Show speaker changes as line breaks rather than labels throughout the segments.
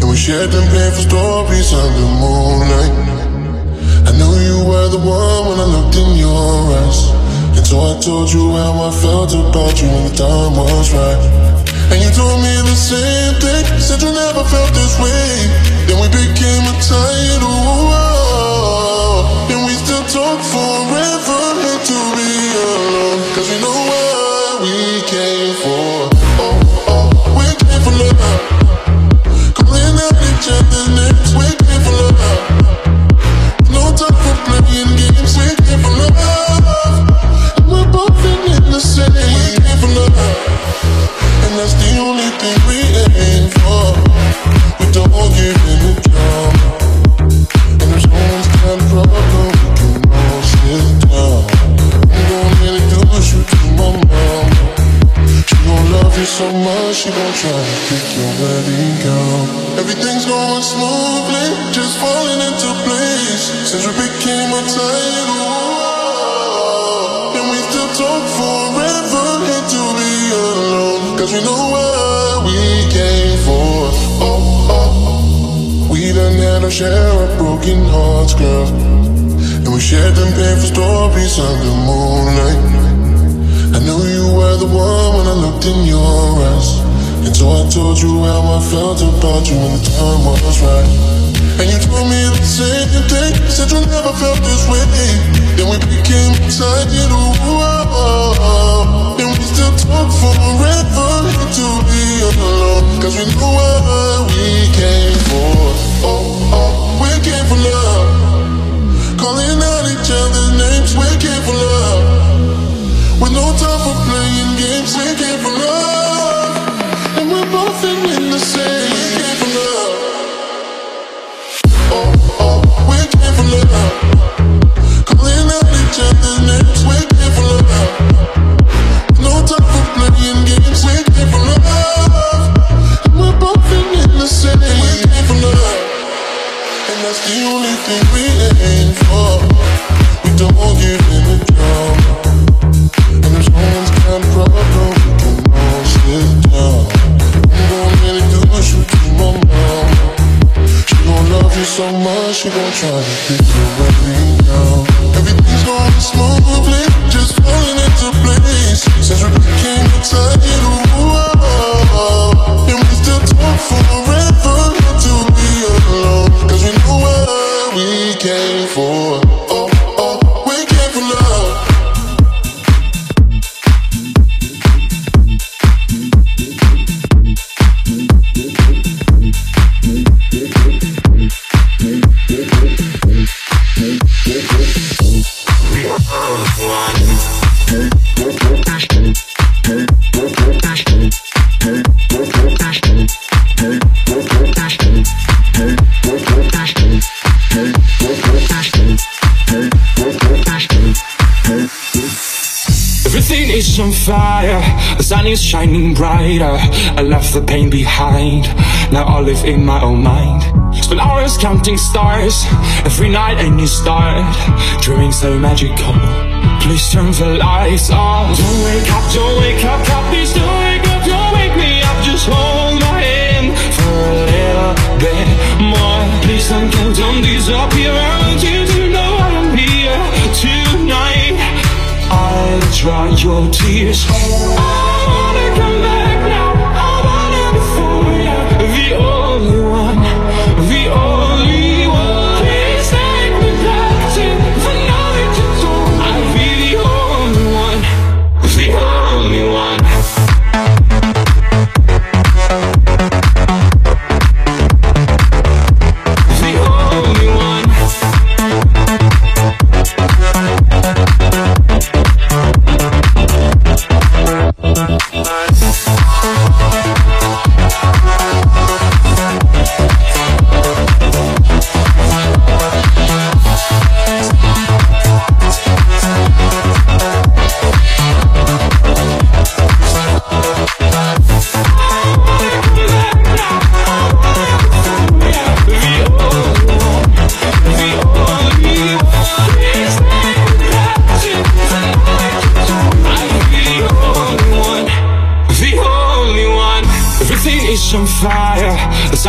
And we shared them painful stories under moonlight. I knew you were the one when I looked in your eyes. And so I told you how I felt about you when the time was right. And you told me the same thing, said you never felt this way. Then we became a tidal wall. And we still talk forever, hate to be alone. Cause we know so much, she gon' try to pick your wedding gown. Everything's going smoothly, just falling into place. Since we became a title, and we still talk forever. Hate to be alone, cause we know what we came for. Oh, oh, oh. we done had our share of broken hearts, girl. And we shared them painful stories under moonlight. I knew you were the one when I looked in your eyes. And so I told you how I felt about you when the time was right. And you told me the same thing, said you never felt this way. Then we became excited, ooh, oh, oh. And we still talk forever, to be alone. Cause we know what we came for. Oh, oh, we came for love. Calling out each other's names, we came for love. No time for playing games, came for love. And we're both in the same, we came for love. Oh, oh, we came for love. Calling out each other's names, we came for love. No time for playing games, came for love. And we're both in the same, we came for love. And that's the only thing we she gon' try to pick your wedding
Everything is on fire, the sun is shining brighter. I left the pain behind, now I live in my own mind. Spend hours counting stars, every night a new start. Dreaming so magical, please turn the lights on. Don't wake up, don't wake up, up, don't don't disappear. I want you to know I'm here tonight. I'll dry your tears. I wanna come back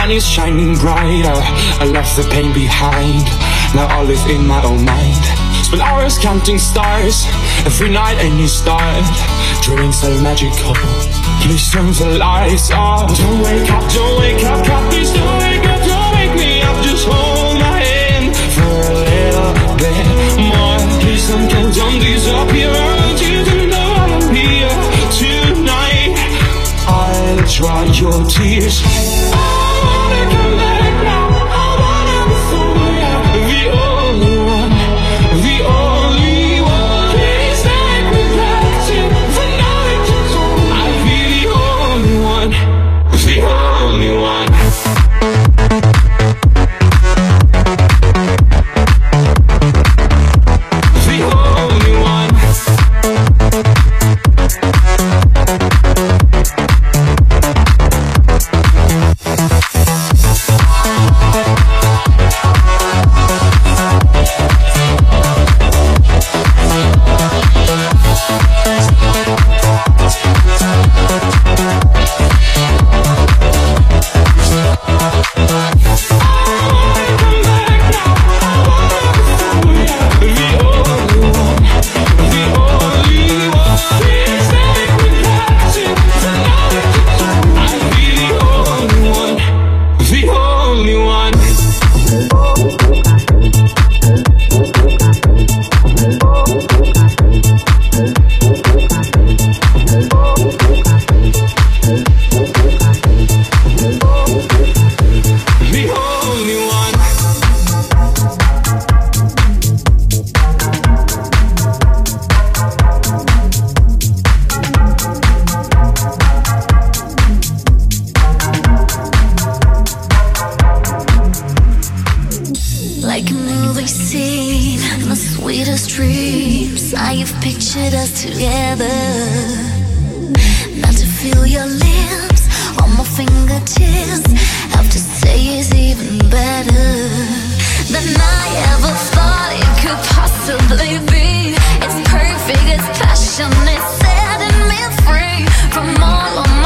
sun is shining brighter. I left the pain behind. Now all is in my own mind. Spend hours counting stars. Every night And you start Dreams are magical. Please turn the lights off Don't wake up, don't wake up. God, please don't wake up. Don't wake me up, just hold my hand For a little bit more. Please don't, don't disappear. I want you know I'm here tonight. I'll dry your tears wanna come back.
Like a movie scene. My sweetest dreams I have pictured us together. Not to feel your lips on my fingertips. Have to say it's even better Than I ever thought it could possibly be. It's perfect, it's passionate, setting me free From all of my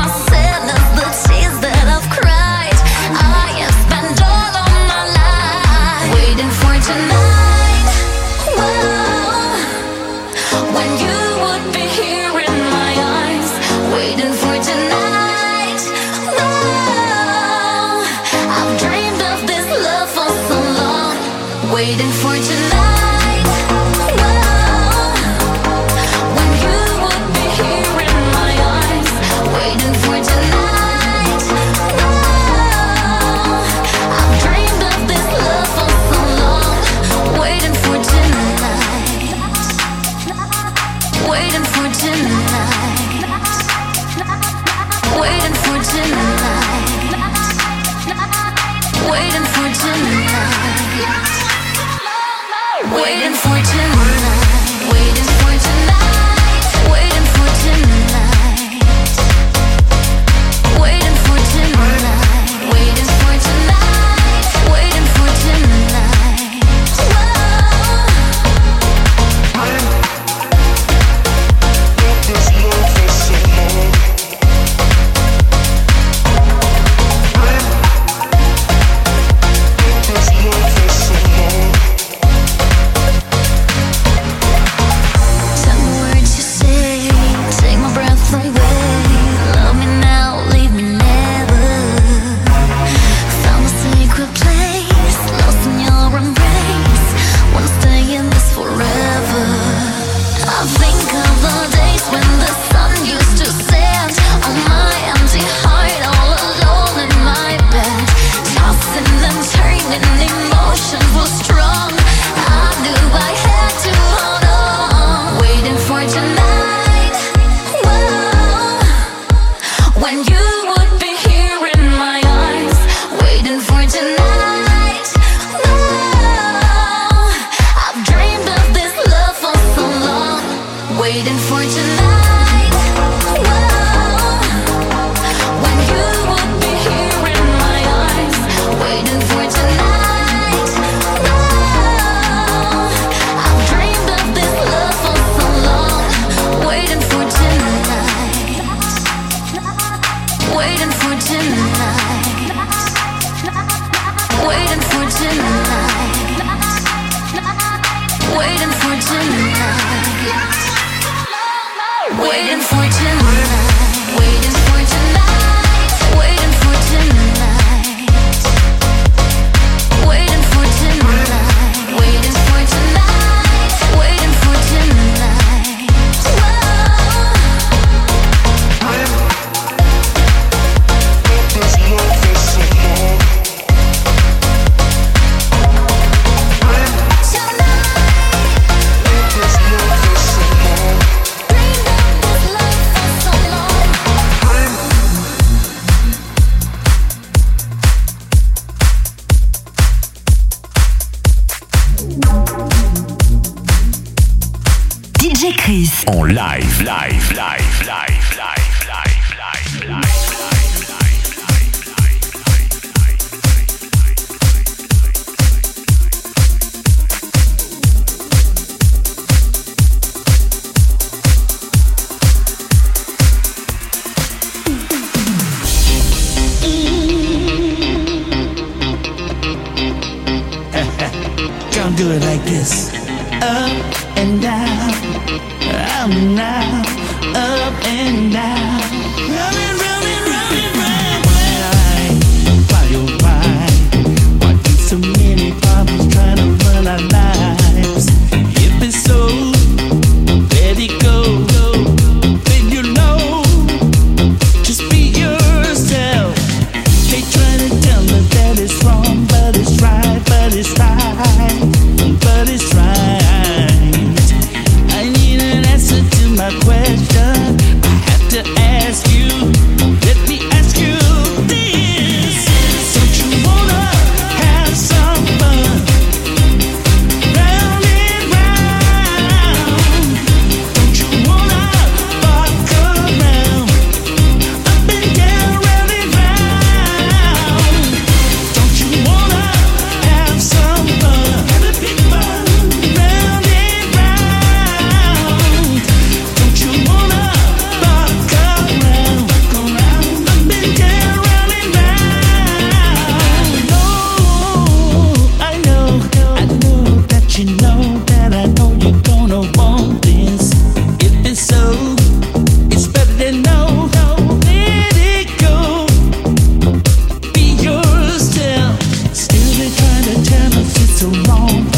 Kris. En live,
live, live, live, live, live, live, live. do
it
like
this. Up and
down down and down, up and down. so long.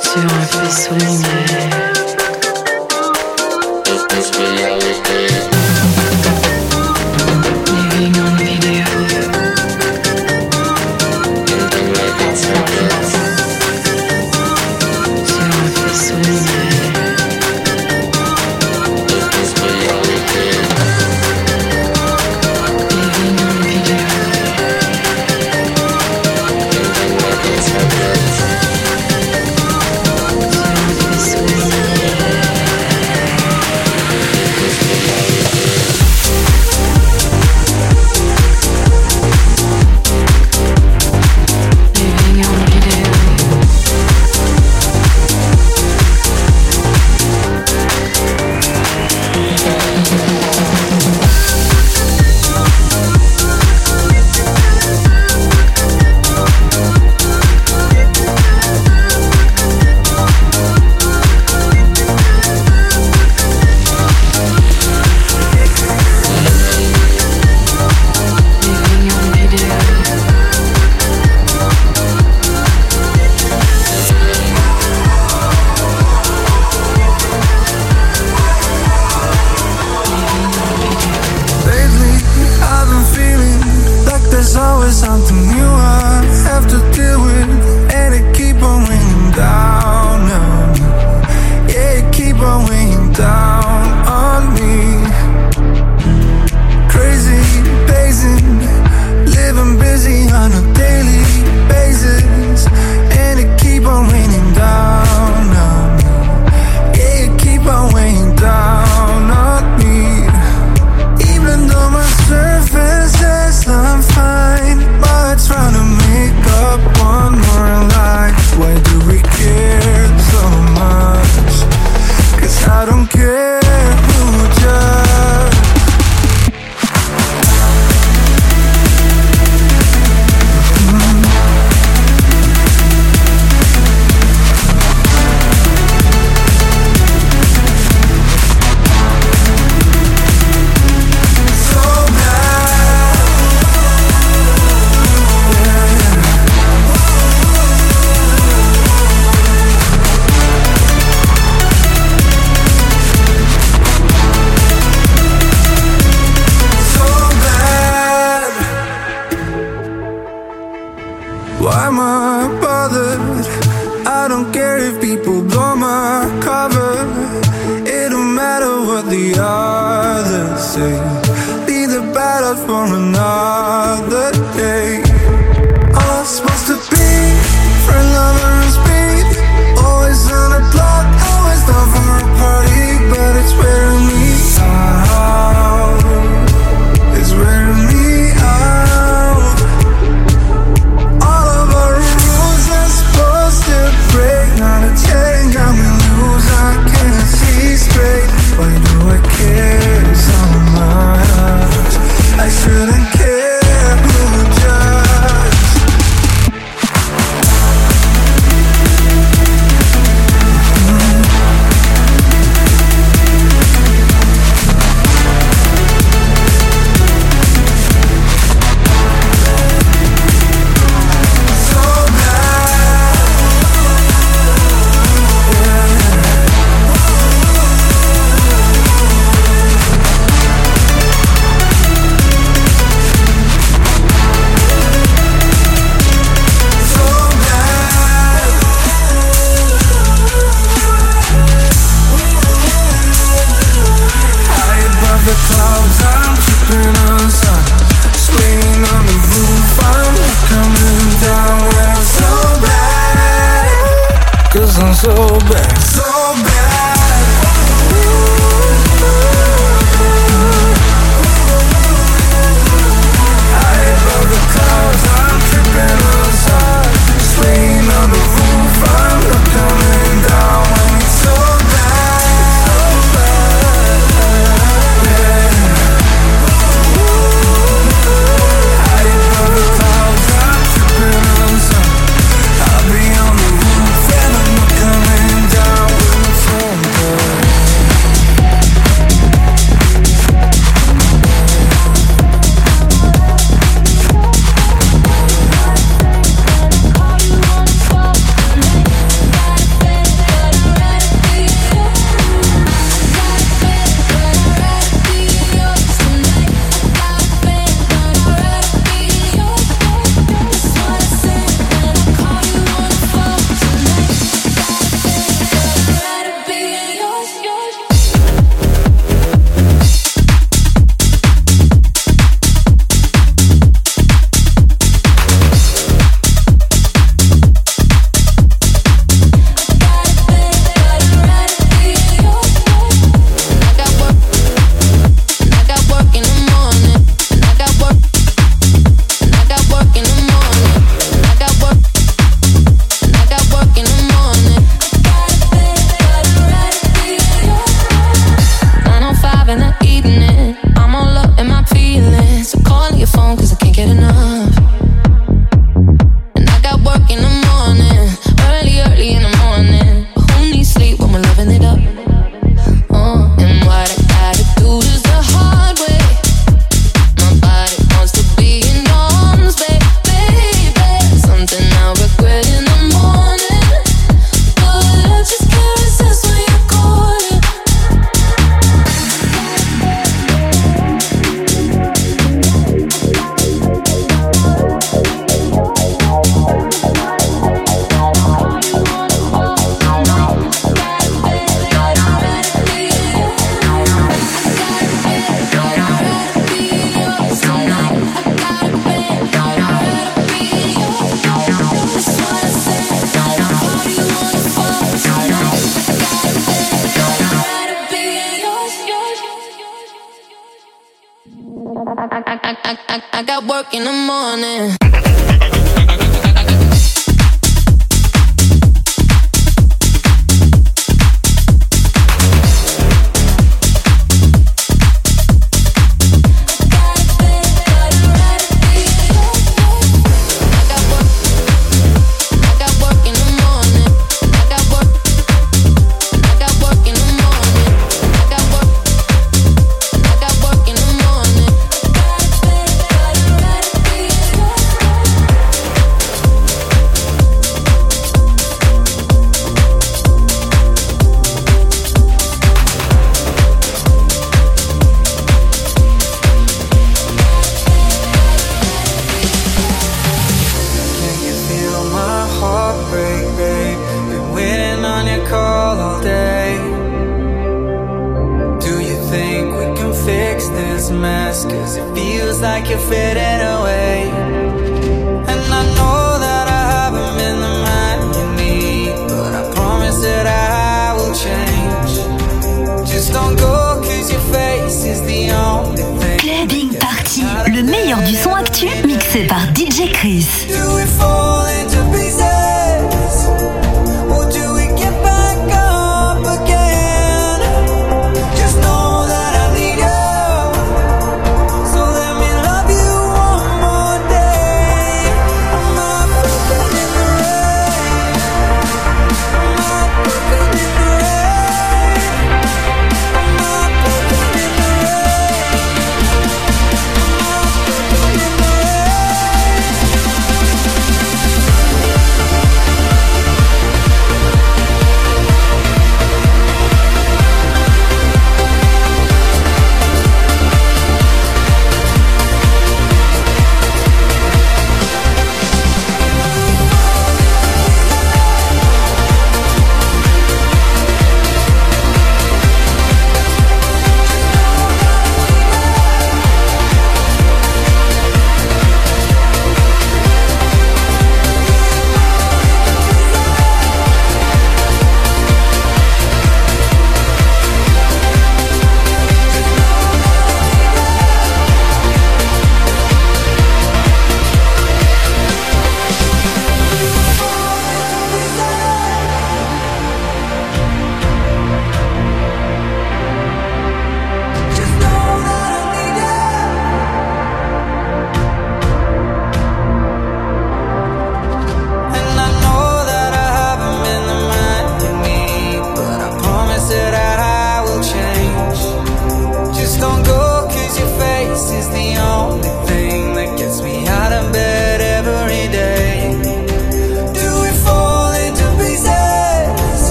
Sur un faisceau lunaire.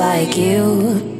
Like you.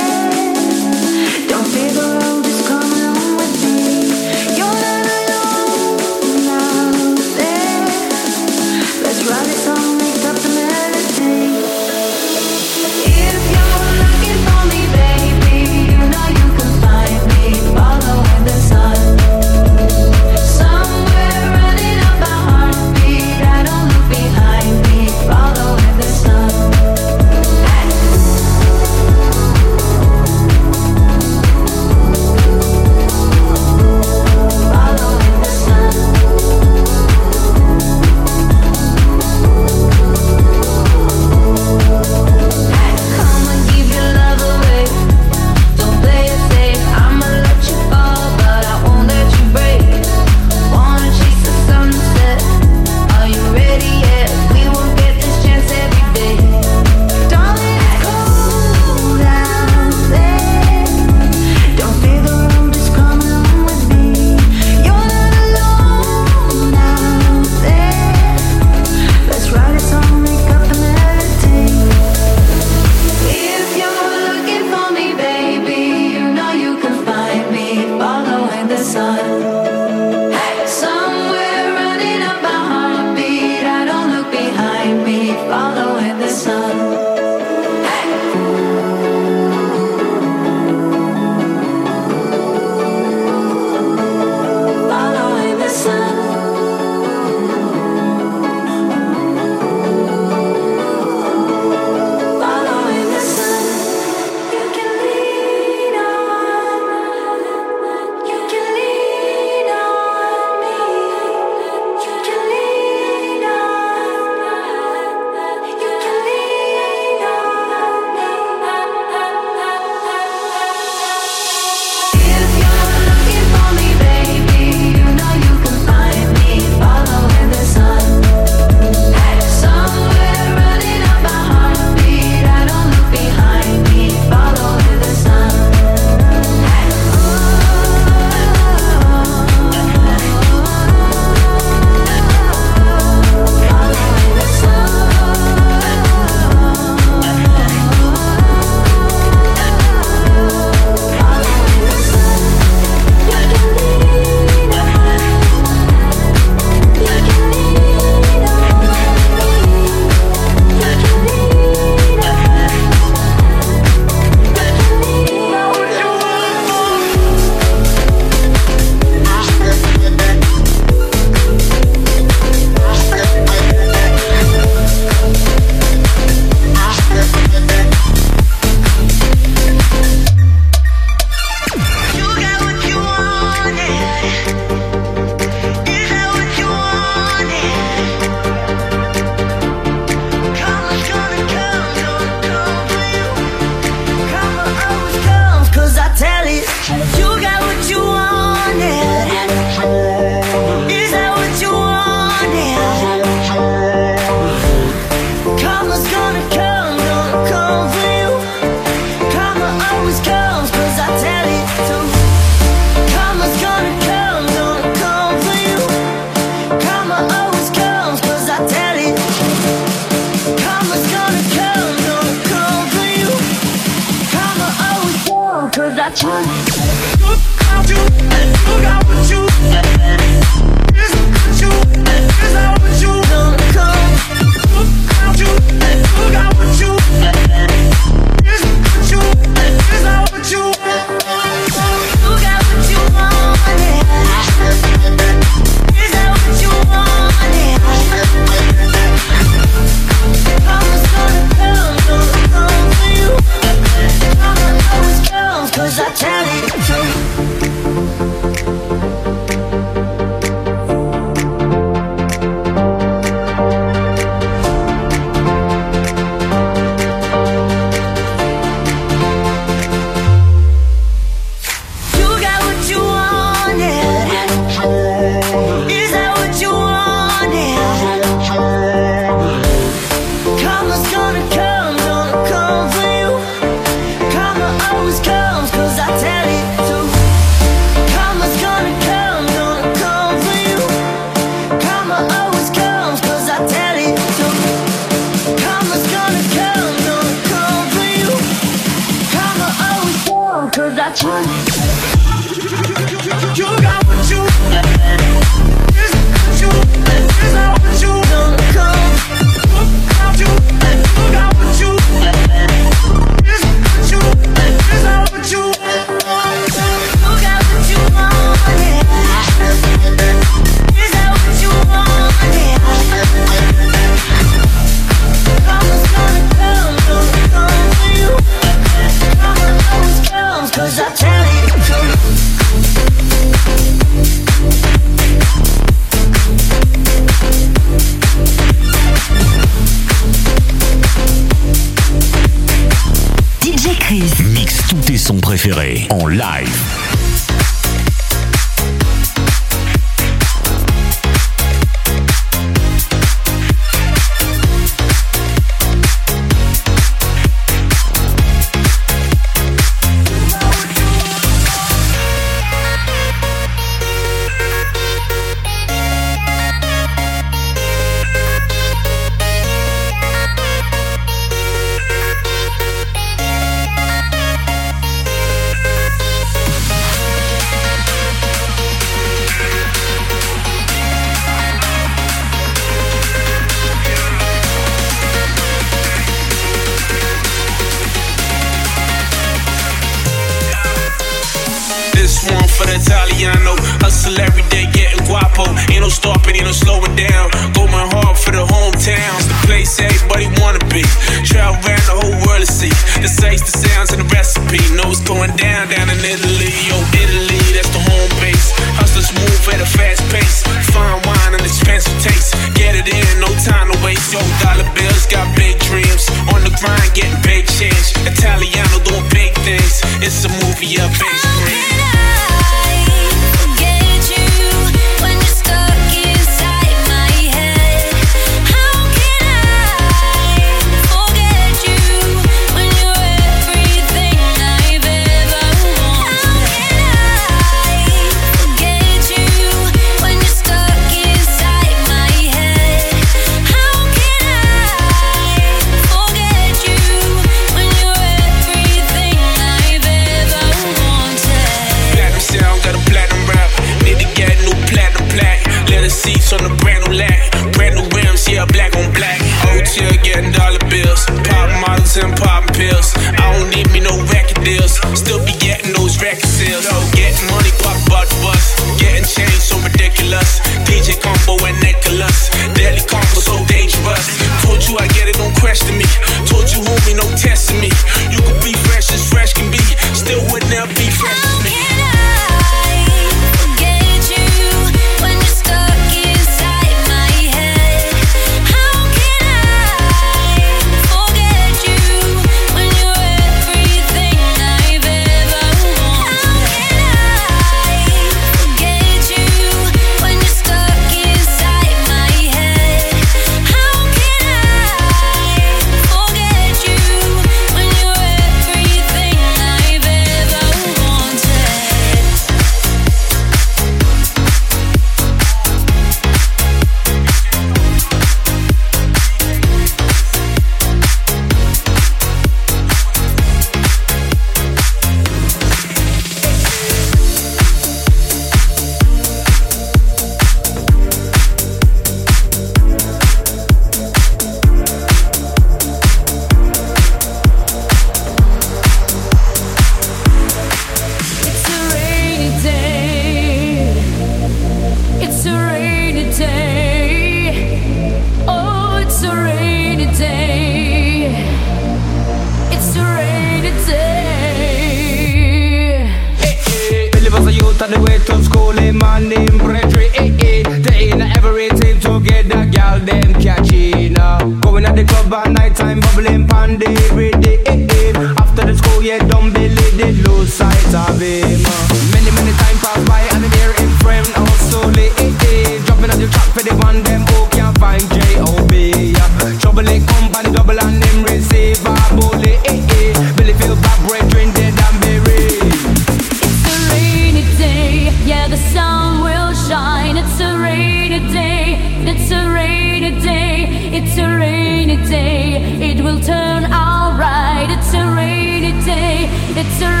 It's a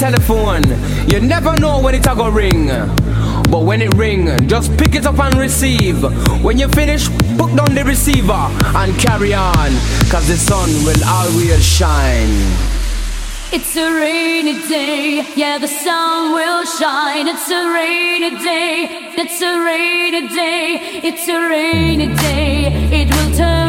telephone. You never know when it's a go ring. But when it ring, just pick it up and receive. When you finish, put down the receiver and carry on. Cause the sun will always shine.
It's a rainy day, yeah, the sun will shine. It's a rainy day, it's a rainy day, it's a rainy day, it will turn.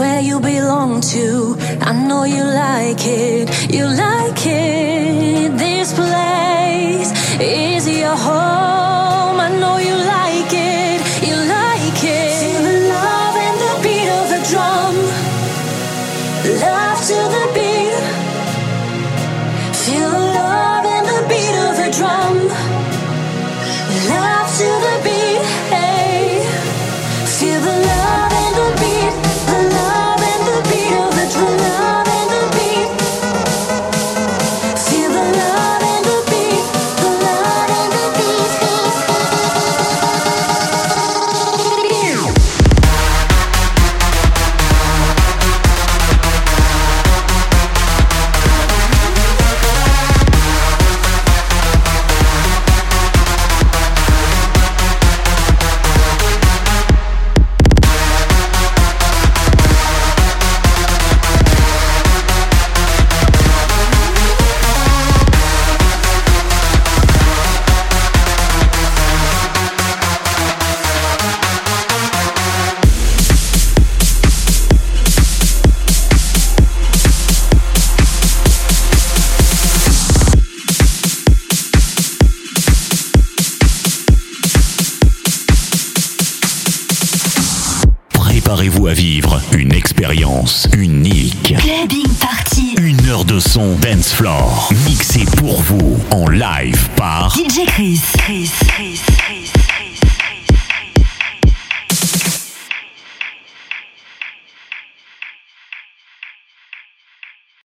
where you belong
to. I know you like it, you like it. This place is your home.